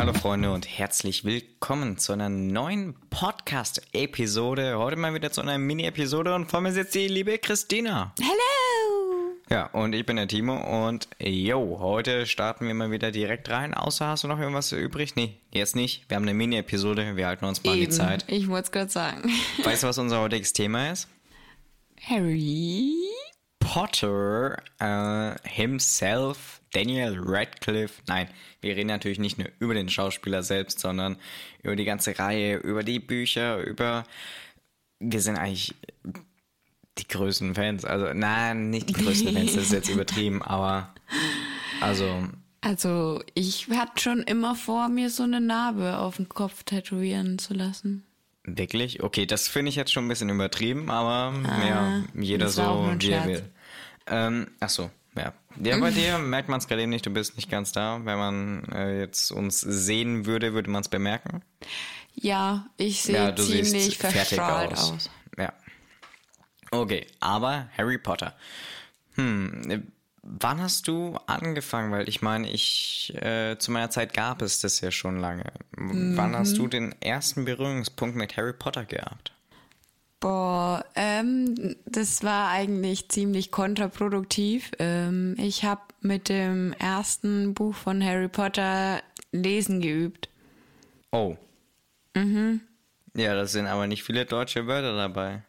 Hallo Freunde und herzlich willkommen zu einer neuen Podcast-Episode. Heute mal wieder zu einer Mini-Episode und vor mir sitzt die liebe Christina. Hello! Ja, und ich bin der Timo und yo, heute starten wir mal wieder direkt rein. Außer hast du noch irgendwas übrig? Nee, jetzt nicht. Wir haben eine Mini-Episode, wir halten uns mal an die Zeit. Ich wollte es gerade sagen. Weißt du, was unser heutiges Thema ist? Harry? Potter äh, himself, Daniel Radcliffe. Nein, wir reden natürlich nicht nur über den Schauspieler selbst, sondern über die ganze Reihe, über die Bücher, über. Wir sind eigentlich die größten Fans. Also, nein, nicht die größten Fans, das ist jetzt übertrieben, aber. Also. Also, ich hatte schon immer vor, mir so eine Narbe auf den Kopf tätowieren zu lassen. Wirklich? Okay, das finde ich jetzt schon ein bisschen übertrieben, aber ja, jeder Ah, war auch so, wie er will. Ähm, ach so, ja. Ja, bei dir merkt man es gerade eben nicht, du bist nicht ganz da. Wenn man äh, jetzt uns sehen würde, würde man es bemerken. Ja, ich sehe ja, ziemlich verstrahlt aus. aus. Ja. Okay, aber Harry Potter. Hm, äh, wann hast du angefangen? Weil ich meine, ich äh, zu meiner Zeit gab es das ja schon lange. Wann hast Mhm. du den ersten Berührungspunkt mit Harry Potter gehabt? Boah, ähm, das war eigentlich ziemlich kontraproduktiv. Ähm, ich habe mit dem ersten Buch von Harry Potter lesen geübt. Oh. Mhm. Ja, das sind aber nicht viele deutsche Wörter dabei.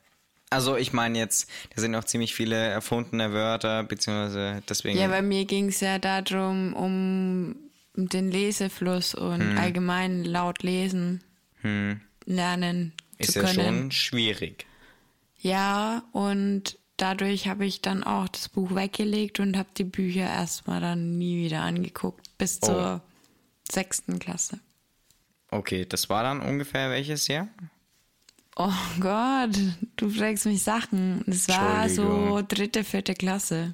Also ich meine jetzt, da sind auch ziemlich viele erfundene Wörter, beziehungsweise deswegen. Ja, bei mir ging es ja darum, um den Lesefluss und Hm. allgemein laut lesen lernen ist ja schon schwierig. Ja, und dadurch habe ich dann auch das Buch weggelegt und habe die Bücher erstmal dann nie wieder angeguckt, bis Oh. zur sechsten Klasse. Okay, das war dann ungefähr welches Jahr? Oh Gott, du fragst mich Sachen. Das war so dritte, vierte Klasse.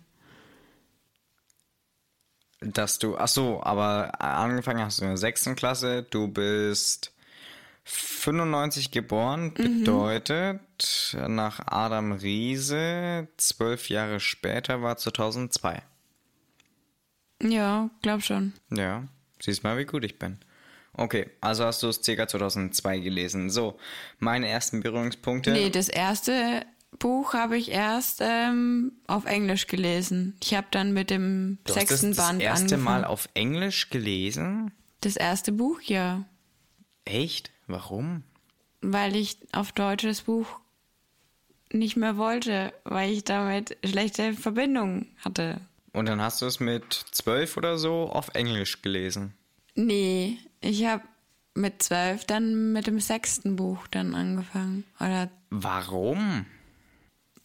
Dass du, ach so, aber angefangen hast du in der sechsten Klasse, du bist 95 geboren, Mhm. bedeutet nach Adam Riese, zwölf Jahre später war 2002. Ja, glaub schon. Ja, siehst mal, wie gut ich bin. Okay, also hast du es ca. 2002 gelesen. So, meine ersten Berührungspunkte. Nee, das erste Buch habe ich erst ähm, auf Englisch gelesen. Ich habe dann mit dem du hast sechsten das, das Band erste angefangen. Mal auf Englisch gelesen? Das erste Buch, ja. Echt? Warum? Weil ich auf Deutsch das Buch nicht mehr wollte, weil ich damit schlechte Verbindungen hatte. Und dann hast du es mit zwölf oder so auf Englisch gelesen. Nee, ich habe mit zwölf dann mit dem sechsten Buch dann angefangen. Oder, Warum?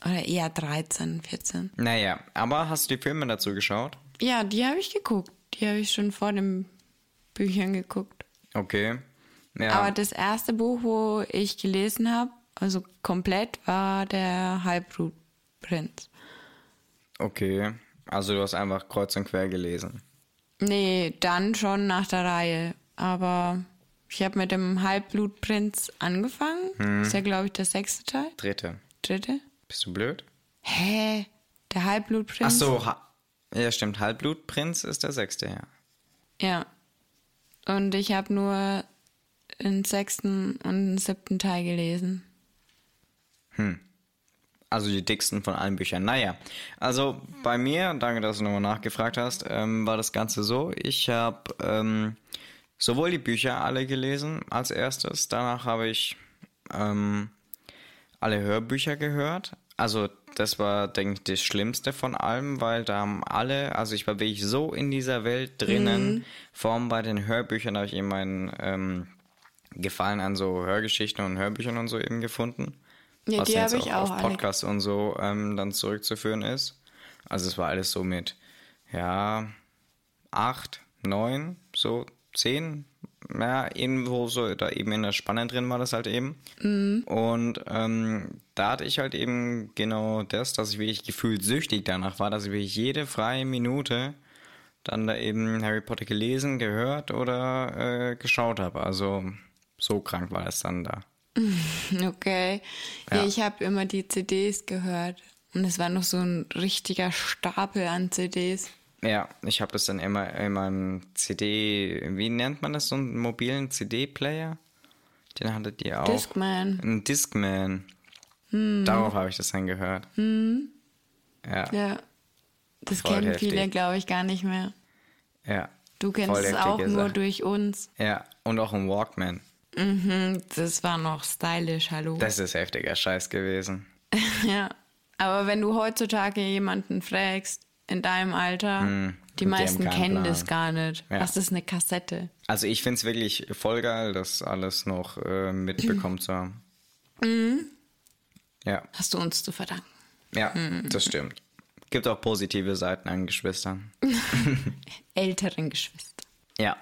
oder eher 13, 14. Naja, aber hast du die Filme dazu geschaut? Ja, die habe ich geguckt. Die habe ich schon vor den Büchern geguckt. Okay. Ja. Aber das erste Buch, wo ich gelesen habe, also komplett, war der Halbblutprinz. okay. Also du hast einfach kreuz und quer gelesen. Nee, dann schon nach der Reihe. Aber ich habe mit dem Halbblutprinz angefangen. Hm. Ist ja, glaube ich, der sechste Teil. Dritte. Dritte. Bist du blöd? Hä? Der Ach Halbblutprinz? so, ha ja stimmt. Halbblutprinz ist der sechste, ja. Ja. Und ich habe nur den sechsten und den siebten Teil gelesen. Also die dicksten von allen Büchern. Naja, also bei mir, danke, dass du nochmal nachgefragt hast, ähm, war das Ganze so. Ich habe ähm, sowohl die Bücher alle gelesen als erstes, danach habe ich ähm, alle Hörbücher gehört. Also das war, denke ich, das Schlimmste von allem, weil da haben alle, also ich war wirklich so in dieser Welt drinnen, vor allem bei den Hörbüchern habe ich eben meinen ähm, Gefallen an so Hörgeschichten und Hörbüchern und so eben gefunden. Ja, was die jetzt habe ich auch auch auf. Podcasts und so ähm, dann zurückzuführen ist. Also es war alles so mit, ja, acht, neun, so zehn, ja, irgendwo so, da eben in der Spanne drin war das halt eben. Mhm. Und ähm, da hatte ich halt eben genau das, dass ich wirklich gefühlt süchtig danach war, dass ich wirklich jede freie Minute dann da eben Harry Potter gelesen, gehört oder äh, geschaut habe. Also so krank war es dann da. Okay. Ja, Ja. ich habe immer die CDs gehört. Und es war noch so ein richtiger Stapel an CDs. Ja, ich habe das dann immer in meinem CD, wie nennt man das, so einen mobilen CD-Player? Den hattet ihr auch. Discman. Ein Discman. Hm. Darauf habe ich das dann gehört. Ja, Ja. Das Voll kennen heftig. viele, glaube ich, gar nicht mehr. ja. Du kennst es auch nur durch uns. Ja, und auch ein Walkman. Mhm, das war noch stylisch, hallo. Das ist heftiger Scheiß gewesen. Ja. Aber wenn du heutzutage jemanden fragst, in deinem Alter, die Hm, die meisten kennen Plan. das gar nicht. Ja. Was ist eine Kassette? Also ich finde es wirklich voll geil, das alles noch äh, mitbekommen zu haben. Mhm. Ja, Hast du uns zu verdanken. ja, das stimmt. Gibt auch positive Seiten an Geschwistern. Älteren Geschwister. Ja,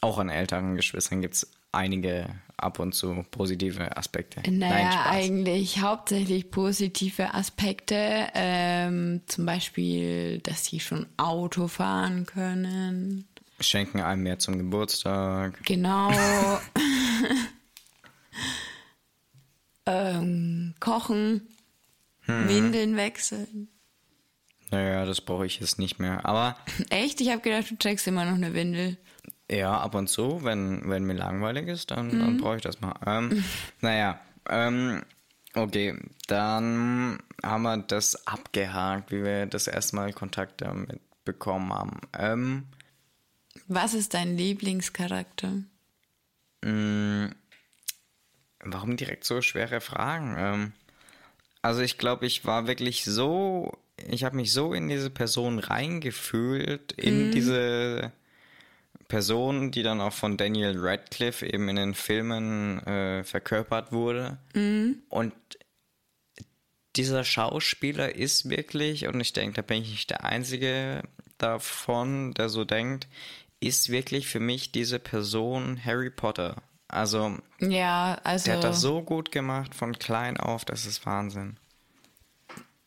auch an älteren Geschwistern gibt es einige ab und zu positive Aspekte. Naja, Nein, eigentlich hauptsächlich positive Aspekte. Ähm, zum Beispiel, dass sie schon Auto fahren können. Schenken einem mehr zum Geburtstag. Genau. ähm, kochen. Hm. Windeln wechseln. Naja, das brauche ich jetzt nicht mehr. Aber Echt? Ich habe gedacht, du trägst immer noch eine Windel. Ja, ab und zu, wenn, wenn mir langweilig ist, dann, dann brauche ich das mal. Ähm, naja, ähm, okay, dann haben wir das abgehakt, wie wir das erste Mal Kontakt damit bekommen haben. Ähm, Was ist dein Lieblingscharakter? Warum direkt so schwere Fragen? Ähm, also ich glaube, ich war wirklich so, ich habe mich so in diese Person reingefühlt, in diese Person, die dann auch von Daniel Radcliffe eben in den Filmen äh, verkörpert wurde. Und dieser Schauspieler ist wirklich, und ich denke, da bin ich nicht der Einzige davon, der so denkt, ist wirklich für mich diese Person Harry Potter. Also Ja, also der hat das so gut gemacht von klein auf, das ist Wahnsinn.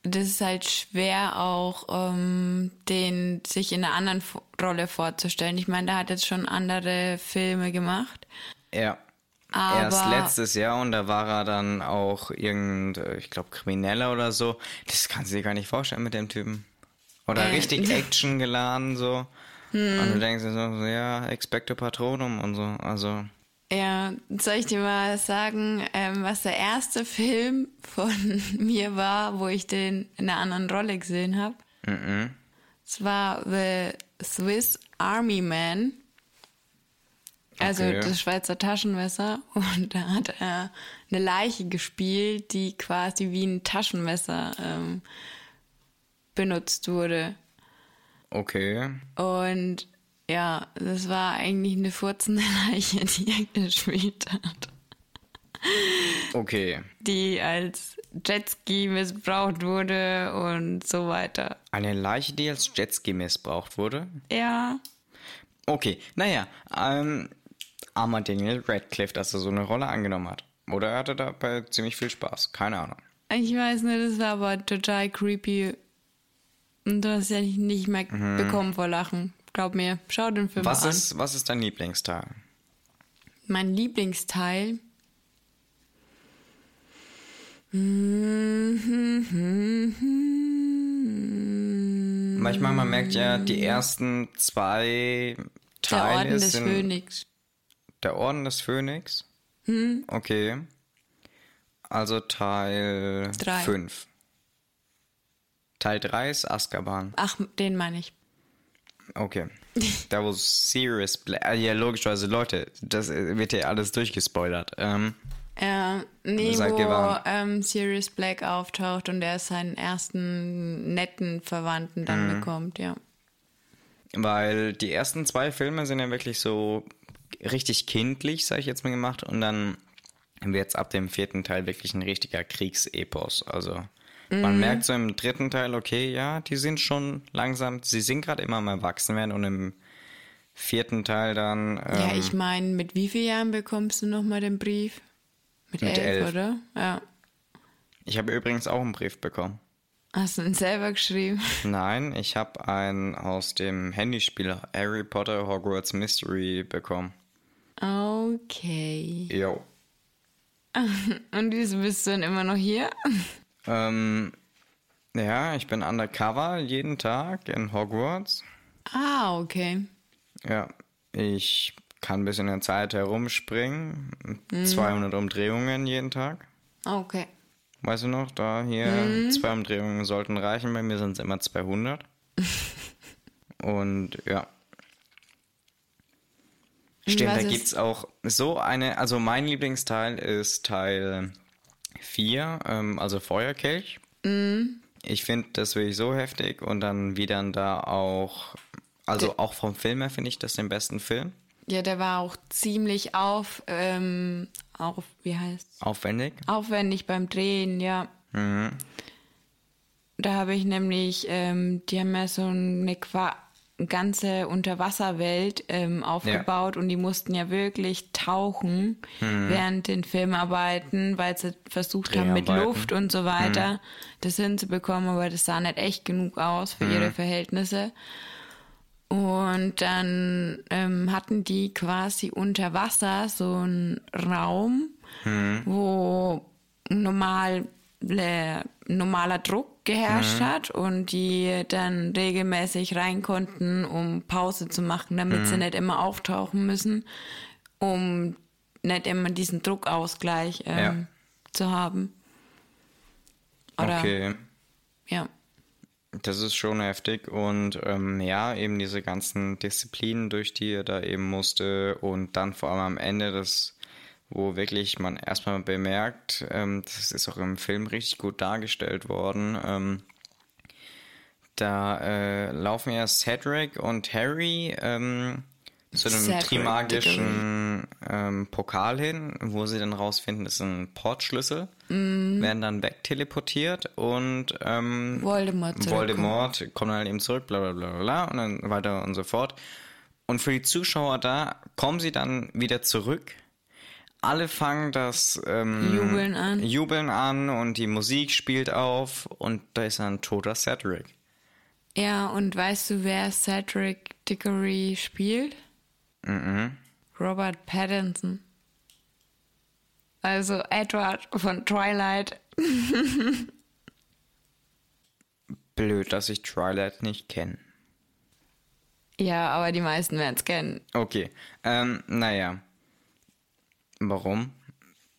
Das ist halt schwer auch, ähm, den sich in einer anderen Rolle vorzustellen. Ich meine, der hat jetzt schon andere Filme gemacht. Ja. Aber- Erst letztes Jahr und da war er dann auch irgend, ich glaube, Krimineller oder so. Das kannst du dir gar nicht vorstellen mit dem Typen. Oder Äh. richtig Action geladen so. Und du denkst dir so, ja, Expecto Patronum und so. Also, Ja, soll ich dir mal sagen, ähm, was der erste Film von mir war, wo ich den in einer anderen Rolle gesehen habe? Es war The Swiss Army Man. Also Okay. das Schweizer Taschenmesser. Und da hat er eine Leiche gespielt, die quasi wie ein Taschenmesser ähm, benutzt wurde. okay. Und ja, das war eigentlich eine furzende Leiche, die er gespielt hat. Okay. Die als Jetski missbraucht wurde und so weiter. Eine Leiche, die als Jetski missbraucht wurde. Ja, Okay, naja, ähm, armer Daniel Radcliffe, dass er so eine Rolle angenommen hat. Oder er hatte dabei ziemlich viel Spaß, keine Ahnung. ich weiß nicht, das war aber total creepy. Und du hast ja nicht mehr bekommen vor Lachen. Glaub mir, schau den Film Was an. ist, was ist dein Lieblingsteil? Mein Lieblingsteil. Manchmal, man merkt ja, die ersten zwei Der Teile Orden des sind Phönix. der Orden des Phönix. Hm? Okay. Also Teil Drei. 5. Teil 3 ist Azkaban. Ach, den meine ich. Okay. Da wo Sirius Black. Ah, Ja, logischerweise, Leute, das äh, wird ja alles durchgespoilert. Ähm, Ja, nee, wo ähm, Sirius Black auftaucht und er seinen ersten netten Verwandten dann Mhm. bekommt, ja. Weil die ersten zwei Filme sind ja wirklich so richtig kindlich, sag ich jetzt mal gemacht. Und dann wird es ab dem vierten Teil wirklich ein richtiger Kriegsepos. Also man merkt so im dritten Teil, okay, ja, die sind schon langsam, sie sind gerade immer am Erwachsen werden. Und im vierten Teil dann. Ähm, ja, ich meine, mit wie vielen Jahren bekommst du nochmal den Brief? Mit, Mit elf, elf. oder? Ja. ich habe übrigens auch einen Brief bekommen. Hast du ihn selber geschrieben? Nein, ich habe einen aus dem Handyspiel Harry Potter Hogwarts Mystery bekommen. Okay. Jo. Und wieso bist du denn immer noch hier? Ähm, Ja, ich bin undercover jeden Tag in Hogwarts. Ah, okay. Ja, ich kann bis in der Zeit herumspringen. Mhm. 200 Umdrehungen jeden Tag. Okay. Weißt du noch, da hier mhm. zwei Umdrehungen sollten reichen. Bei mir sind es immer 200. Und ja. Stimmt, da gibt es auch so eine, also mein Lieblingsteil ist Teil 4, ähm, also Feuerkelch. Mhm. Ich finde das wirklich so heftig und dann wie dann da auch, also der, auch vom Film her finde ich das den besten Film. Ja, der war auch ziemlich auf, ähm, auf, wie heißt Aufwendig? Aufwendig beim Drehen, ja. Mhm. Da habe ich nämlich, ähm, die haben ja so eine Qua ganze Unterwasserwelt ähm, aufgebaut ja. und die mussten ja wirklich tauchen mhm. während den Filmarbeiten, weil sie versucht haben mit Luft und so weiter mhm. das hinzubekommen, aber das sah nicht echt genug aus für mhm. ihre Verhältnisse. Und dann ähm, hatten die quasi unter Wasser so einen Raum, mhm. wo normal normaler Druck geherrscht mhm. hat und die dann regelmäßig rein konnten, um Pause zu machen, damit mhm. sie nicht immer auftauchen müssen, um nicht immer diesen Druckausgleich ähm, ja. zu haben. Oder, okay. Ja. Das ist schon heftig und ähm, ja, eben diese ganzen Disziplinen, durch die er da eben musste und dann vor allem am Ende das wo wirklich man erstmal bemerkt, ähm, das ist auch im Film richtig gut dargestellt worden. Ähm, da äh, laufen ja Cedric und Harry ähm, zu einem Cedric, trimagischen ähm, Pokal hin, wo sie dann rausfinden, das ist ein Portschlüssel, mm. werden dann wegteleportiert und ähm, Voldemort, Voldemort kommt dann eben zurück, bla bla bla bla und dann weiter und so fort. Und für die Zuschauer da kommen sie dann wieder zurück alle fangen das ähm, Jubeln an. Jubeln an und die Musik spielt auf und da ist ein toter Cedric. Ja, und weißt du, wer Cedric Dickory spielt? Mhm. Robert Pattinson. Also Edward von Twilight. Blöd, dass ich Twilight nicht kenne. Ja, aber die meisten werden es kennen. Okay. Ähm, naja. Warum?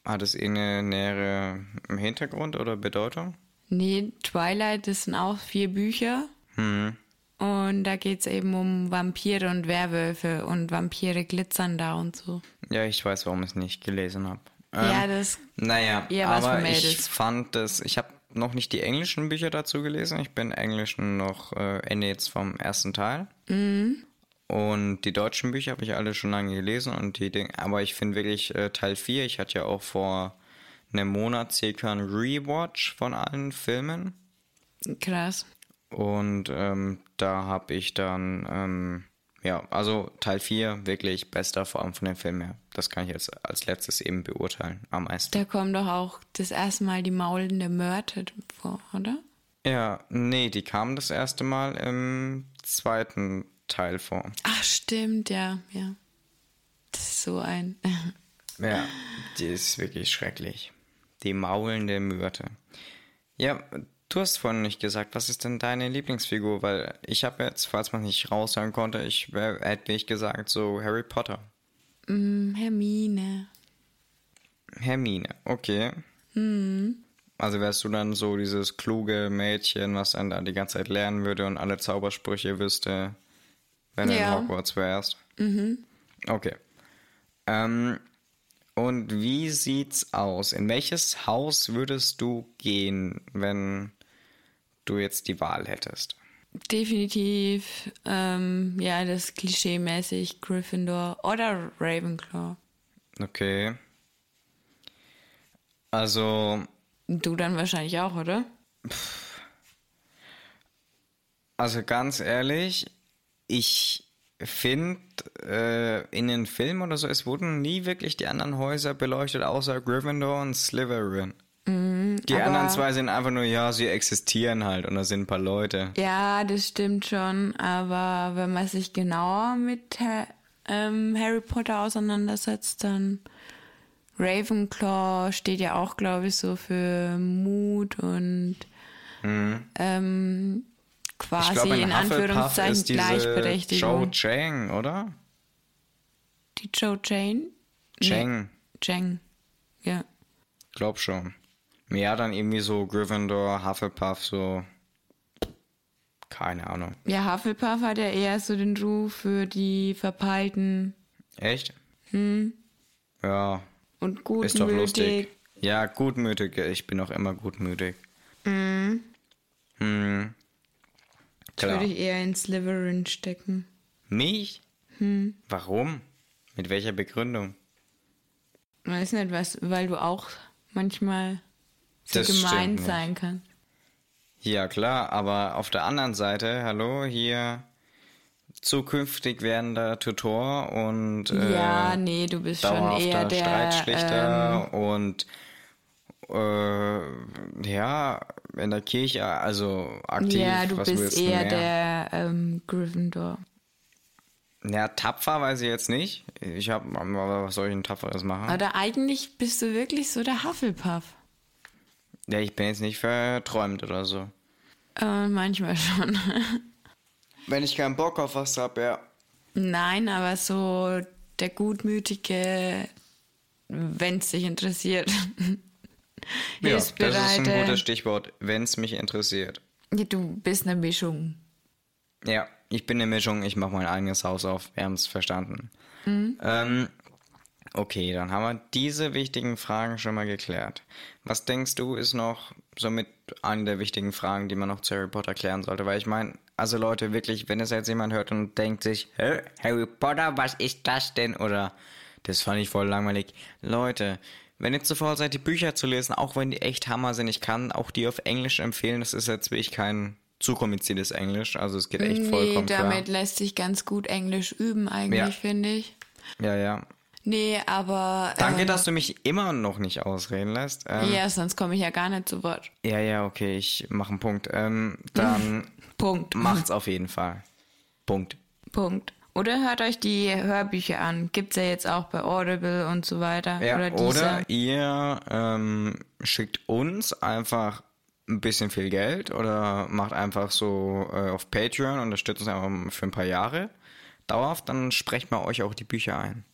Hat es irgendeine nähere Hintergrund oder Bedeutung? Nee, Twilight, das sind auch vier Bücher. Hm. Und da geht es eben um Vampire und Werwölfe und Vampire glitzern da und so. Ja, ich weiß, warum ich es nicht gelesen habe. Ähm, ja, das. Naja, aber ich fand das. Ich habe noch nicht die englischen Bücher dazu gelesen. Ich bin englischen noch äh, Ende jetzt vom ersten Teil. Mhm. Und die deutschen Bücher habe ich alle schon lange gelesen und die Dinge, aber ich finde wirklich äh, Teil 4, ich hatte ja auch vor einem Monat circa ein Rewatch von allen Filmen. Krass. Und ähm, da habe ich dann, ähm, ja, also Teil 4 wirklich bester, vor allem von den Filmen her. Das kann ich jetzt als letztes eben beurteilen, am meisten. Da kommen doch auch das erste Mal die maulende Mörte vor, oder? Ja, nee, die kamen das erste Mal im zweiten Teil vor. Ach, stimmt, ja, ja. Das ist so ein. ja, die ist wirklich schrecklich. Die maulende Myrte. Ja, du hast vorhin nicht gesagt, was ist denn deine Lieblingsfigur? Weil ich habe jetzt, falls man nicht raushören konnte, ich hätte ich gesagt, so Harry Potter. Mm, Hermine. Hermine, okay. Mhm. Also wärst du dann so dieses kluge Mädchen, was dann da die ganze Zeit lernen würde und alle Zaubersprüche wüsste wenn du ja. in Hogwarts wärst. Mhm. Okay. Ähm, und wie sieht's aus? In welches Haus würdest du gehen, wenn du jetzt die Wahl hättest? Definitiv, ähm, ja, das klischee-mäßig Gryffindor oder Ravenclaw. Okay. Also. Du dann wahrscheinlich auch, oder? Also ganz ehrlich, ich finde, äh, in den Filmen oder so, es wurden nie wirklich die anderen Häuser beleuchtet, außer Gryffindor und Slytherin. Mhm, die anderen zwei sind einfach nur, ja, sie existieren halt und da sind ein paar Leute. Ja, das stimmt schon, aber wenn man sich genauer mit ähm, Harry Potter auseinandersetzt, dann Ravenclaw steht ja auch, glaube ich, so für Mut und mhm. ähm, quasi glaub, in, in Anführungszeichen ist Gleichberechtigung. Joe Chang, oder? Die Joe Jane? Chang. Nee, Chang, ja. Glaub schon. Ja, dann irgendwie so Gryffindor, Hufflepuff, so. Keine Ahnung. Ja, Hufflepuff hat ja eher so den Ruf für die Verpeilten. Echt? Hm. Ja. Und gutmütig. Ist doch lustig. Ja, gutmütig. Ich bin auch immer gutmütig. Mhm. Hm. Klar. Würde ich eher in Slytherin stecken. Mich? Hm. Warum? Mit welcher Begründung? Weiß nicht, was, weil du auch manchmal so das gemein sein kannst. Ja, klar, aber auf der anderen Seite, hallo, hier zukünftig werdender Tutor und äh, ja, nee, du bist schon eher der Streitschlichter ähm, und äh, ja, in der Kirche, also aktiv. Ja, du bist eher der ähm, Gryffindor. Ja, tapfer weiß ich jetzt nicht. Ich habe, was soll ich ein tapferes machen? Oder eigentlich bist du wirklich so der Hufflepuff. Ja, ich bin jetzt nicht verträumt oder so. Äh, manchmal schon. Wenn ich keinen Bock auf was habe, ja. Nein, aber so der gutmütige, wenn es dich interessiert. ja, das ist ein gutes Stichwort, wenn es mich interessiert. Du bist eine Mischung. Ja, ich bin eine Mischung, ich mache mein eigenes Haus auf. Wir haben es verstanden. Mhm. Ähm, okay, dann haben wir diese wichtigen Fragen schon mal geklärt. Was denkst du, ist noch somit eine der wichtigen Fragen, die man noch zu Harry Potter klären sollte? Weil ich meine, also Leute, wirklich, wenn es jetzt jemand hört und denkt sich, Harry Potter, was ist das denn? Oder das fand ich voll langweilig. Leute, wenn ihr zu faul seid, die Bücher zu lesen, auch wenn die echt Hammer sind, ich kann auch die auf Englisch empfehlen. Das ist jetzt wirklich kein zu kompliziertes Englisch, also es geht echt nee, vollkommen klar. damit lässt sich ganz gut Englisch üben eigentlich, ja. finde ich. Ja, ja. Nee, aber. Danke, ähm, dass du mich immer noch nicht ausreden lässt. Ähm, ja, sonst komme ich ja gar nicht zu Wort. Ja, ja, okay, ich mache einen Punkt. Ähm, dann. Punkt. Macht's auf jeden Fall. Punkt. Punkt. Oder hört euch die Hörbücher an. Gibt's ja jetzt auch bei Audible und so weiter. Ja, oder, oder ihr ähm, schickt uns einfach ein bisschen viel Geld oder macht einfach so äh, auf Patreon, unterstützt uns einfach für ein paar Jahre dauerhaft, dann sprecht mal euch auch die Bücher ein.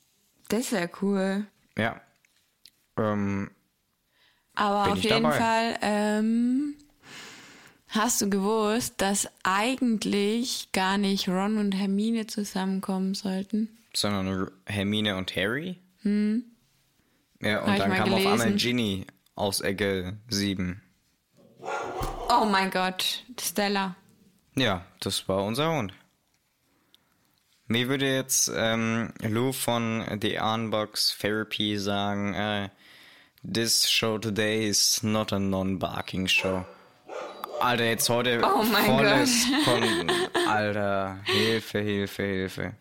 Das ja cool. Ja. Ähm, Aber auf jeden dabei. Fall ähm, hast du gewusst, dass eigentlich gar nicht Ron und Hermine zusammenkommen sollten? Sondern Hermine und Harry? Hm. Ja, und Hab dann kam gelesen. auf einmal Ginny aus Ecke 7. Oh mein Gott, Stella. Ja, das war unser Hund. Mir würde jetzt ähm, Lou von The Unbox Therapy sagen, äh, this show today is not a non-barking show. Alter, jetzt heute oh volles von... Alter, Hilfe, Hilfe, Hilfe.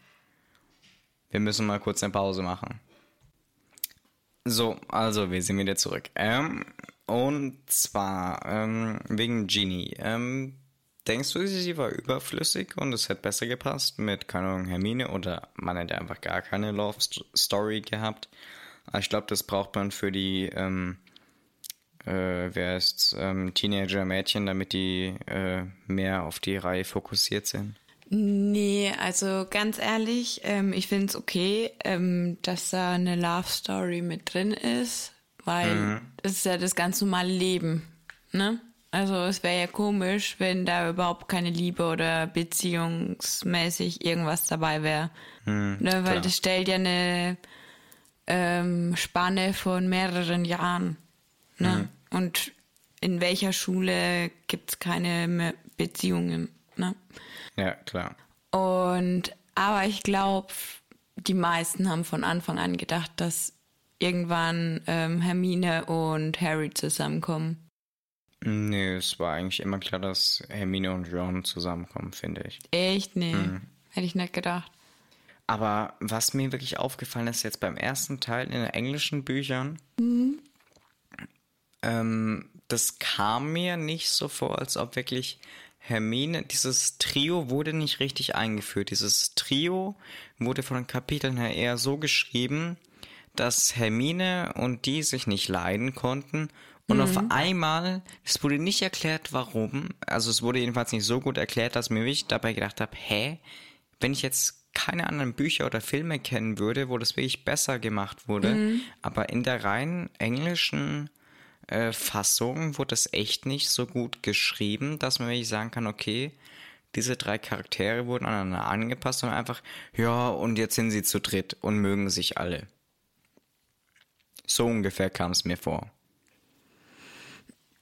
Wir müssen mal kurz eine Pause machen. So, also wir sind wieder zurück. Ähm, und zwar ähm, wegen Genie. Ähm, Denkst du, sie war überflüssig und es hätte besser gepasst mit, keine Ahnung, Hermine oder man hätte einfach gar keine Love Story gehabt? Ich glaube, das braucht man für die, ähm, äh, wer ist, ähm, Teenager-Mädchen, damit die äh, mehr auf die Reihe fokussiert sind. Nee, also ganz ehrlich, ähm, ich finde es okay, ähm, dass da eine Love Story mit drin ist, weil mhm. das ist ja das ganz normale Leben, ne? Also es wäre ja komisch, wenn da überhaupt keine Liebe oder beziehungsmäßig irgendwas dabei wäre. Hm, ne, weil klar. das stellt ja eine ähm, Spanne von mehreren Jahren. Ne? Hm. Und in welcher Schule gibt es keine Beziehungen? Ne? Ja, klar. Und aber ich glaube, die meisten haben von Anfang an gedacht, dass irgendwann ähm, Hermine und Harry zusammenkommen. Nee, es war eigentlich immer klar, dass Hermine und Ron zusammenkommen, finde ich. Echt? Nee. Mhm. Hätte ich nicht gedacht. Aber was mir wirklich aufgefallen ist, jetzt beim ersten Teil in den englischen Büchern, mhm. Ähm, das kam mir nicht so vor, als ob wirklich Hermine, dieses Trio wurde nicht richtig eingeführt. Dieses Trio wurde von den Kapiteln her eher so geschrieben, dass Hermine und die sich nicht leiden konnten. Und mhm. auf einmal, es wurde nicht erklärt, warum. Also es wurde jedenfalls nicht so gut erklärt, dass mir ich dabei gedacht habe, hä, wenn ich jetzt keine anderen Bücher oder Filme kennen würde, wo das wirklich besser gemacht wurde, mhm. aber in der rein englischen äh, Fassung wurde es echt nicht so gut geschrieben, dass man wirklich sagen kann, okay, diese drei Charaktere wurden aneinander angepasst und einfach, ja, und jetzt sind sie zu dritt und mögen sich alle. So ungefähr kam es mir vor.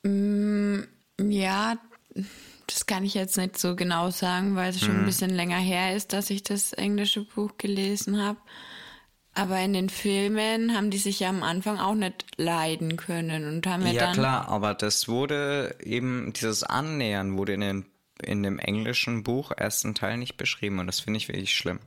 Mm, ja, das kann ich jetzt nicht so genau sagen, weil es schon ein mhm. bisschen länger her ist, dass ich das englische Buch gelesen habe. Aber in den Filmen haben die sich ja am Anfang auch nicht leiden können und haben ja, ja dann. Ja klar, aber das wurde eben, dieses Annähern wurde in, den, in dem englischen Buch ersten Teil nicht beschrieben und das finde ich wirklich schlimm.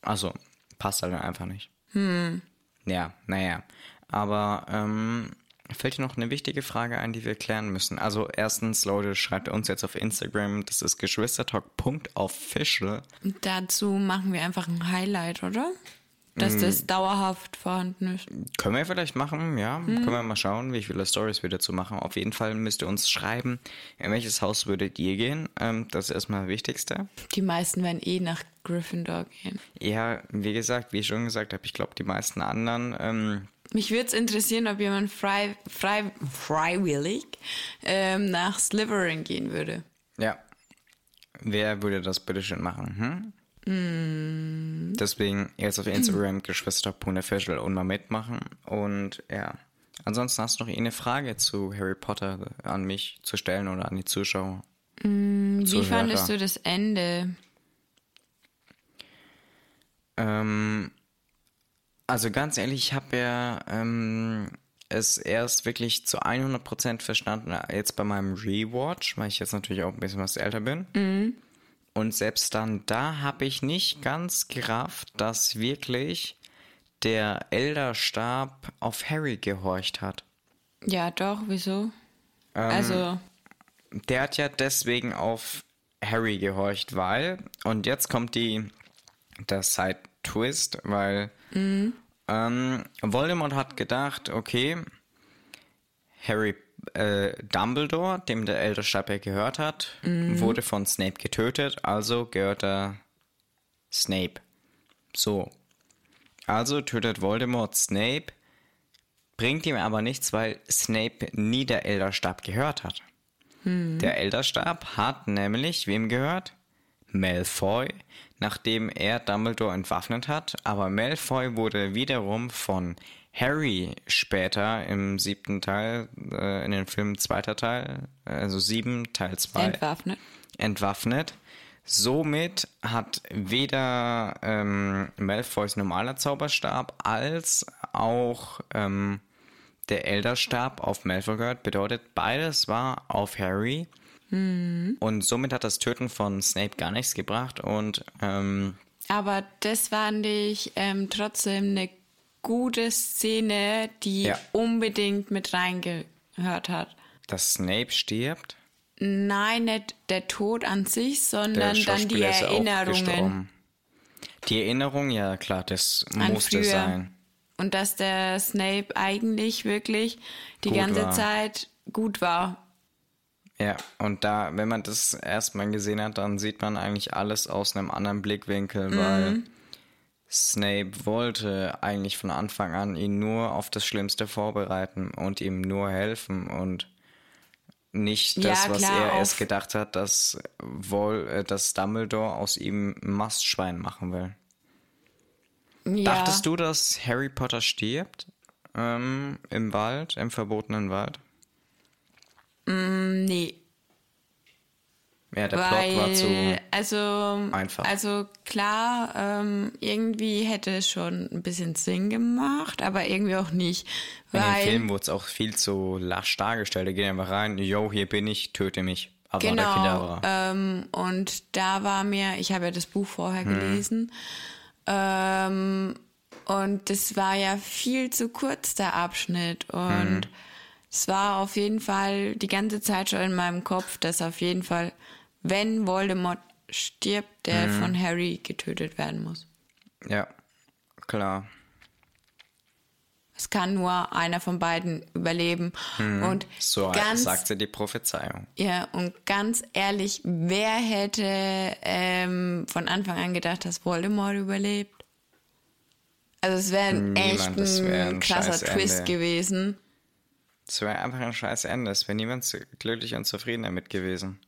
Also, passt halt einfach nicht. Hm. Ja, naja. Aber ähm, fällt dir noch eine wichtige Frage ein, die wir klären müssen. Also erstens, Leute, schreibt uns jetzt auf Instagram, das ist geschwistertalk.official. Dazu machen wir einfach ein Highlight, oder? Dass mm. das dauerhaft vorhanden ist. Können wir vielleicht machen, ja. Mhm. Können wir mal schauen, wie viele Stories wir dazu machen. Auf jeden Fall müsst ihr uns schreiben, in welches Haus würdet ihr gehen. Ähm, das ist erstmal das Wichtigste. Die meisten werden eh nach Gryffindor gehen. Ja, wie gesagt, wie ich schon gesagt habe, ich glaube, die meisten anderen ähm, mich würde es interessieren, ob jemand frei, frei, freiwillig ähm, nach Slytherin gehen würde. Ja. Wer würde das bitte schön machen? Hm? Mm. Deswegen jetzt auf Instagram geschwister.official und mal mitmachen. Und ja. Ansonsten hast du noch eine Frage zu Harry Potter an mich zu stellen oder an die Zuschauer? Mm, wie fandest du das Ende? Ähm, also ganz ehrlich, ich habe ja ähm, es erst wirklich zu 100% verstanden, äh, jetzt bei meinem Rewatch, weil ich jetzt natürlich auch ein bisschen was älter bin. Mhm. Und selbst dann da habe ich nicht ganz gerafft, dass wirklich der Elderstab auf Harry gehorcht hat. Ja, doch, wieso? Ähm, also. Der hat ja deswegen auf Harry gehorcht, weil, und jetzt kommt die, der Side-Twist, weil Mhm. Ähm, Voldemort hat gedacht, okay, Harry äh, Dumbledore, dem der Elderstab gehört hat, mhm. wurde von Snape getötet, also gehört er Snape. So. Also tötet Voldemort Snape, bringt ihm aber nichts, weil Snape nie der Elderstab gehört hat. Mhm. Der Elderstab hat nämlich wem gehört? Malfoy, nachdem er Dumbledore entwaffnet hat, aber Malfoy wurde wiederum von Harry später im siebten Teil, äh, in den Film zweiter Teil, also sieben, Teil zwei, entwaffnet. entwaffnet. Somit hat weder ähm, Malfoys normaler Zauberstab als auch ähm, der Elderstab auf Malfoy gehört. Bedeutet, beides war auf Harry. Mhm. Und somit hat das Töten von Snape gar nichts gebracht und ähm, aber das fand ich ähm, trotzdem eine gute Szene, die ja. unbedingt mit reingehört hat. Dass Snape stirbt? Nein, nicht der Tod an sich, sondern dann die Erinnerungen. Die Erinnerung, ja klar, das an musste früher. sein. Und dass der Snape eigentlich wirklich die gut ganze war. Zeit gut war. Ja, und da, wenn man das erstmal gesehen hat, dann sieht man eigentlich alles aus einem anderen Blickwinkel, mhm. weil Snape wollte eigentlich von Anfang an ihn nur auf das Schlimmste vorbereiten und ihm nur helfen und nicht das, ja, was er erst gedacht hat, dass, Vol äh, dass Dumbledore aus ihm ein Mastschwein machen will. Ja. Dachtest du, dass Harry Potter stirbt? Ähm, Im Wald, im verbotenen Wald? Mm, nee. Ja, der Weil, Plot war zu also, einfach. Also klar, ähm, irgendwie hätte es schon ein bisschen Sinn gemacht, aber irgendwie auch nicht. In den Film wurde es auch viel zu lasch dargestellt. Da gehen einfach rein, yo, hier bin ich, töte mich. Aber genau, ähm, und da war mir, ich habe ja das Buch vorher hm. gelesen, ähm, und das war ja viel zu kurz, der Abschnitt. Und hm es war auf jeden Fall die ganze Zeit schon in meinem Kopf, dass auf jeden Fall, wenn Voldemort stirbt, der mhm. von Harry getötet werden muss. Ja, klar. Es kann nur einer von beiden überleben. Mhm. Und so ganz, sagte die Prophezeiung. Ja, und ganz ehrlich, wer hätte ähm, von Anfang an gedacht, dass Voldemort überlebt? Also es wäre echt ein, wär ein krasser Twist gewesen. Es wäre einfach ein scheiß Ende. Es wäre niemand glücklich und zufrieden damit gewesen.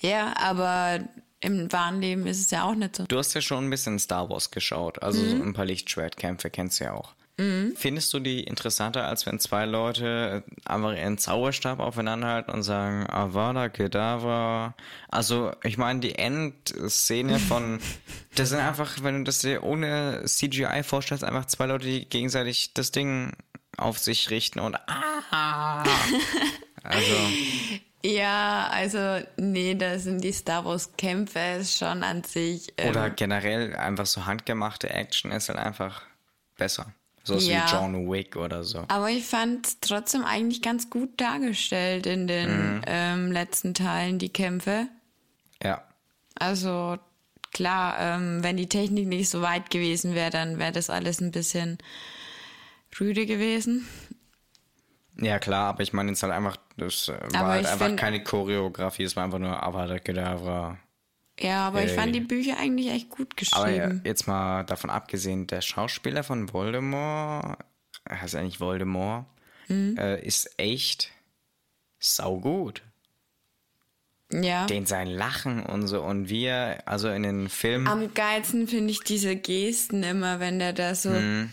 Ja, aber im wahren Leben ist es ja auch nicht so. Du hast ja schon ein bisschen Star Wars geschaut. Also mhm. so ein paar Lichtschwertkämpfe kennst du ja auch. Mhm. Findest du die interessanter, als wenn zwei Leute einfach ihren Zauberstab aufeinander halten und sagen, Avada Kedavra? Also, ich meine, die Endszene von, das sind einfach, wenn du das dir ohne CGI vorstellst, einfach zwei Leute, die gegenseitig das Ding auf sich richten und ah! Also. Ja, also nee, da sind die Star Wars Kämpfe schon an sich. Ähm, Oder generell einfach so handgemachte Action ist halt einfach besser. So ja. wie John Wick oder so. Aber ich fand es trotzdem eigentlich ganz gut dargestellt in den mhm. ähm, letzten Teilen, die Kämpfe. Ja. Also klar, ähm, wenn die Technik nicht so weit gewesen wäre, dann wäre das alles ein bisschen rüde gewesen. Ja, klar, aber ich meine jetzt halt einfach, das äh, war halt einfach find, keine Choreografie, es war einfach nur Avada Kedavra. Ja, aber hey. ich fand die Bücher eigentlich echt gut geschrieben. Aber jetzt mal davon abgesehen, der Schauspieler von Voldemort, heißt eigentlich Voldemort, mhm. äh, ist echt saugut. Ja. Den sein Lachen und so und wir, also in den Filmen. Am geilsten finde ich diese Gesten immer, wenn der da so. Mhm.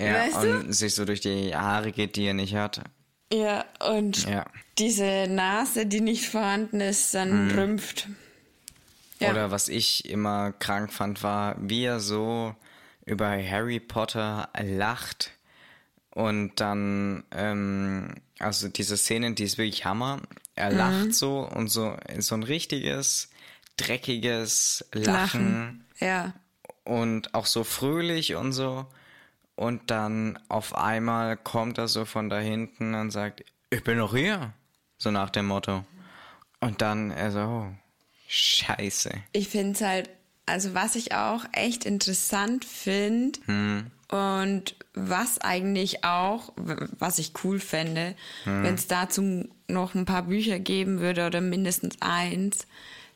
Ja, weißt und du? sich so durch die Haare geht, die er nicht hat. Ja, und ja. diese Nase, die nicht vorhanden ist, dann mhm. rümpft. Ja. Oder was ich immer krank fand, war, wie er so über Harry Potter lacht und dann, ähm, also diese Szene, die ist wirklich Hammer. Er mhm. lacht so und so, so ein richtiges, dreckiges Lachen. Lachen. Ja. Und auch so fröhlich und so. Und dann auf einmal kommt er so von da hinten und sagt, ich bin noch hier. So nach dem Motto. Und dann er so, oh, scheiße. Ich finde es halt, also was ich auch echt interessant finde hm. und was eigentlich auch, was ich cool fände, hm. wenn es dazu noch ein paar Bücher geben würde oder mindestens eins,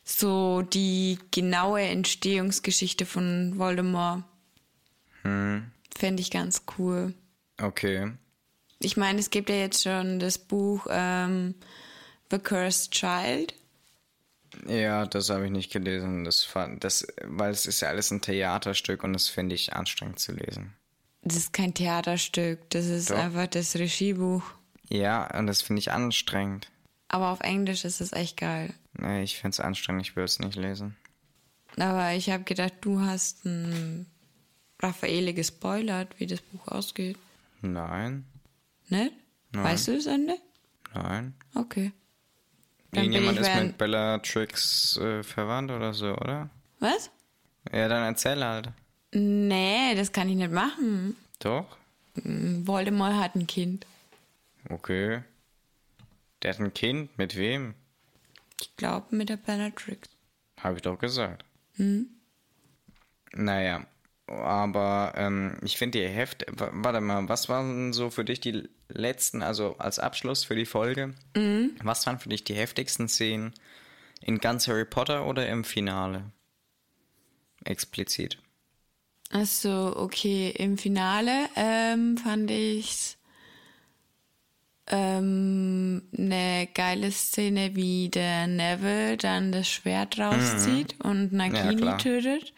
so die genaue Entstehungsgeschichte von Voldemort. Hm. Fände ich ganz cool. Okay. Ich meine, es gibt ja jetzt schon das Buch ähm, The Cursed Child. Ja, das habe ich nicht gelesen. Das, das, weil es ist ja alles ein Theaterstück und das finde ich anstrengend zu lesen. Das ist kein Theaterstück, das ist Doch. einfach das Regiebuch. Ja, und das finde ich anstrengend. Aber auf Englisch ist es echt geil. Nee, ich finde es anstrengend, ich will es nicht lesen. Aber ich habe gedacht, du hast ein Raffaele gespoilert, wie das Buch ausgeht? Nein. Nicht? Nein. Weißt du das Ende? Nein. Okay. Dann Irgendjemand ist mit Bellatrix äh, verwandt oder so, oder? Was? Ja, dann erzähl halt. Nee, das kann ich nicht machen. Doch? Mm, Voldemort hat ein Kind. Okay. Der hat ein Kind? Mit wem? Ich glaube mit der Bellatrix. Habe ich doch gesagt. Hm? Naja, aber ähm, ich finde die Heft. Warte mal, was waren so für dich die letzten, also als Abschluss für die Folge? Mhm. Was waren für dich die heftigsten Szenen in ganz Harry Potter oder im Finale? Explizit. Achso, okay. Im Finale ähm, fand ich ähm, eine geile Szene, wie der Neville dann das Schwert rauszieht mhm. und Nagini ja, tötet.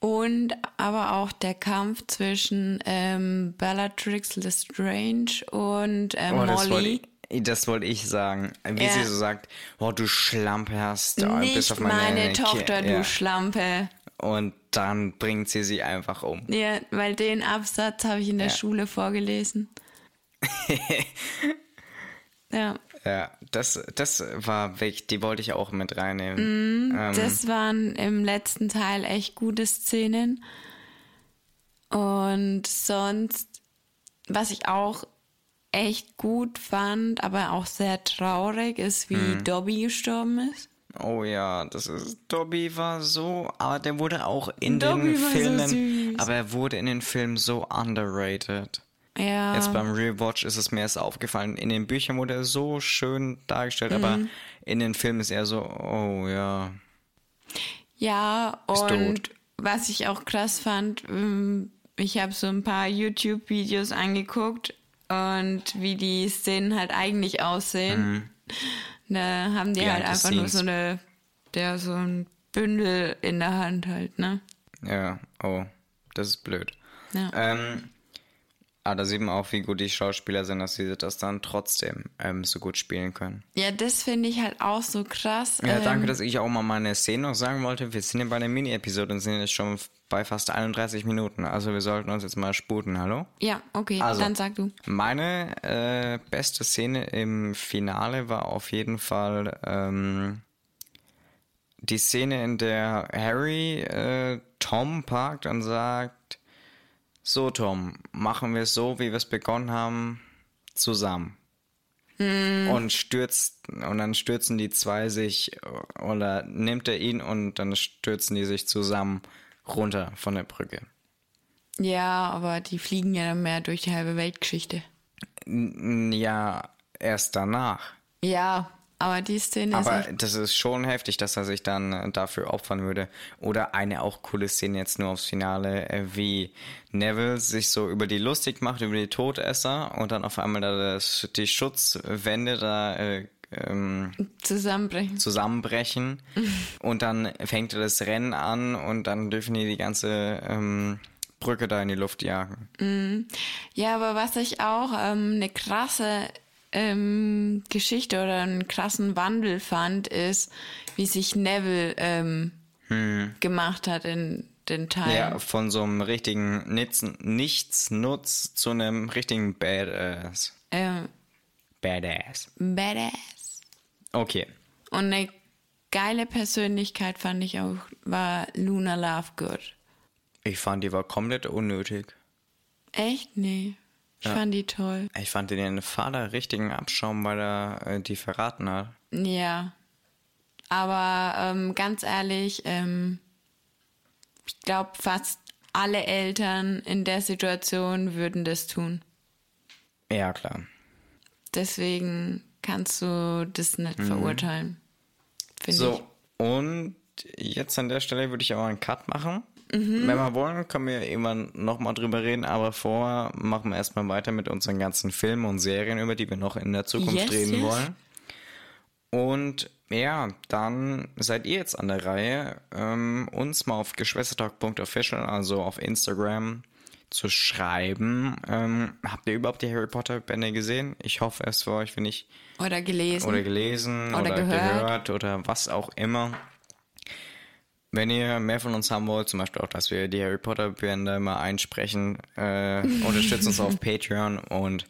Und aber auch der Kampf zwischen ähm, Bellatrix Lestrange und äh, oh, Molly. Das wollte ich sagen. Wie ja. sie so sagt, oh, du Schlampe hast. Oh, Nicht bis auf meine, meine Tochter, du ja. Schlampe. Und dann bringt sie sie einfach um. Ja, weil den Absatz habe ich in der ja. Schule vorgelesen. ja. Ja, das, das war weg, die wollte ich auch mit reinnehmen. Mm, ähm, das waren im letzten Teil echt gute Szenen. Und sonst, was ich auch echt gut fand, aber auch sehr traurig, ist, wie mm. Dobby gestorben ist. Oh ja, das ist Dobby war so, aber der wurde auch in Dobby den Filmen, so. Aber er wurde in den Filmen so underrated. Ja. Jetzt beim Rewatch ist es mir erst aufgefallen. In den Büchern wurde er so schön dargestellt, aber Mhm. in den Filmen ist er so, oh ja. Ja, Ist und was ich auch krass fand, ähm, ich habe so ein paar YouTube-Videos angeguckt und wie die Szenen halt eigentlich aussehen. Da haben die Mhm. Behind halt einfach nur so eine, der so ein Bündel in der Hand halt, ne? Ja, oh, das ist blöd. Ja. Ähm, aber da sieht man auch, wie gut die Schauspieler sind, dass sie das dann trotzdem ähm, so gut spielen können. Ja, das finde ich halt auch so krass. Ja, ähm, danke, dass ich auch mal meine Szene noch sagen wollte. Wir sind ja bei einer Mini-Episode und sind jetzt schon bei fast 31 Minuten. Also wir sollten uns jetzt mal sputen, hallo? Ja, okay, Also. dann sag du. Meine äh, beste Szene im Finale war auf jeden Fall ähm, die Szene, in der Harry äh, Tom parkt und sagt, so Tom, machen wir es so, wie wir es begonnen haben, zusammen. Und stürzt, und dann stürzen die zwei sich, oder nimmt er ihn und dann stürzen die sich zusammen runter von der Brücke. Ja, aber die fliegen ja dann mehr durch die halbe Weltgeschichte. Ja, erst danach. Ja, aber die Szene ist Aber das ist schon heftig, dass er sich dann äh, dafür opfern würde. Oder eine auch coole Szene jetzt nur aufs Finale, äh, wie Neville sich so über die lustig macht, über die Todesser und dann auf einmal da das, die Schutzwände da äh, ähm, zusammenbrechen. zusammenbrechen und dann fängt er das Rennen an und dann dürfen die die ganze ähm, Brücke da in die Luft jagen. Ja, aber was ich auch ähm, eine krasse ähm, Geschichte oder einen krassen Wandel fand, ist, wie sich Neville ähm, gemacht hat in den Teilen. Ja, von so einem richtigen Nitz, Nichtsnutz zu einem richtigen Badass. Ähm, Badass. badass. Okay. Und eine geile Persönlichkeit fand ich auch, war Luna Lovegood. Ich fand, die war komplett unnötig. Echt? Nee. Ich fand die toll. Ich fand den Vater richtigen Abschaum, weil er äh, die verraten hat. Ja. Aber ähm, ganz ehrlich, ähm, ich glaube, fast alle Eltern in der Situation würden das tun. Ja, klar. Deswegen kannst du das nicht verurteilen. Finde So, und jetzt an der Stelle würde ich aber einen Cut machen. Mhm. Wenn wir wollen, können wir irgendwann nochmal drüber reden, aber vorher machen wir erstmal weiter mit unseren ganzen Filmen und Serien, über die wir noch in der Zukunft Yes, reden yes. wollen. Und ja, dann seid ihr jetzt an der Reihe, ähm, uns mal auf geschwistertalk.official, also auf Instagram, zu schreiben. Ähm, habt ihr überhaupt die Harry Potter Bände gesehen? Ich hoffe es für euch, wenn ich ich. Oder gelesen. oder gelesen oder, Oder gehört. gehört. oder was auch immer. Wenn ihr mehr von uns haben wollt, zum Beispiel auch, dass wir die Harry Potter Bände mal einsprechen, äh, unterstützt uns auf Patreon und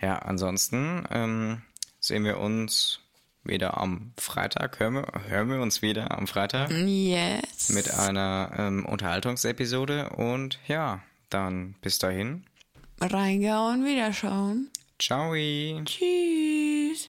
ja, ansonsten ähm, sehen wir uns wieder am Freitag, hören wir, hören wir uns wieder am Freitag yes. mit einer ähm, Unterhaltungsepisode und ja, dann bis dahin. Reingehauen, wiederschauen. Ciao. Tschüss.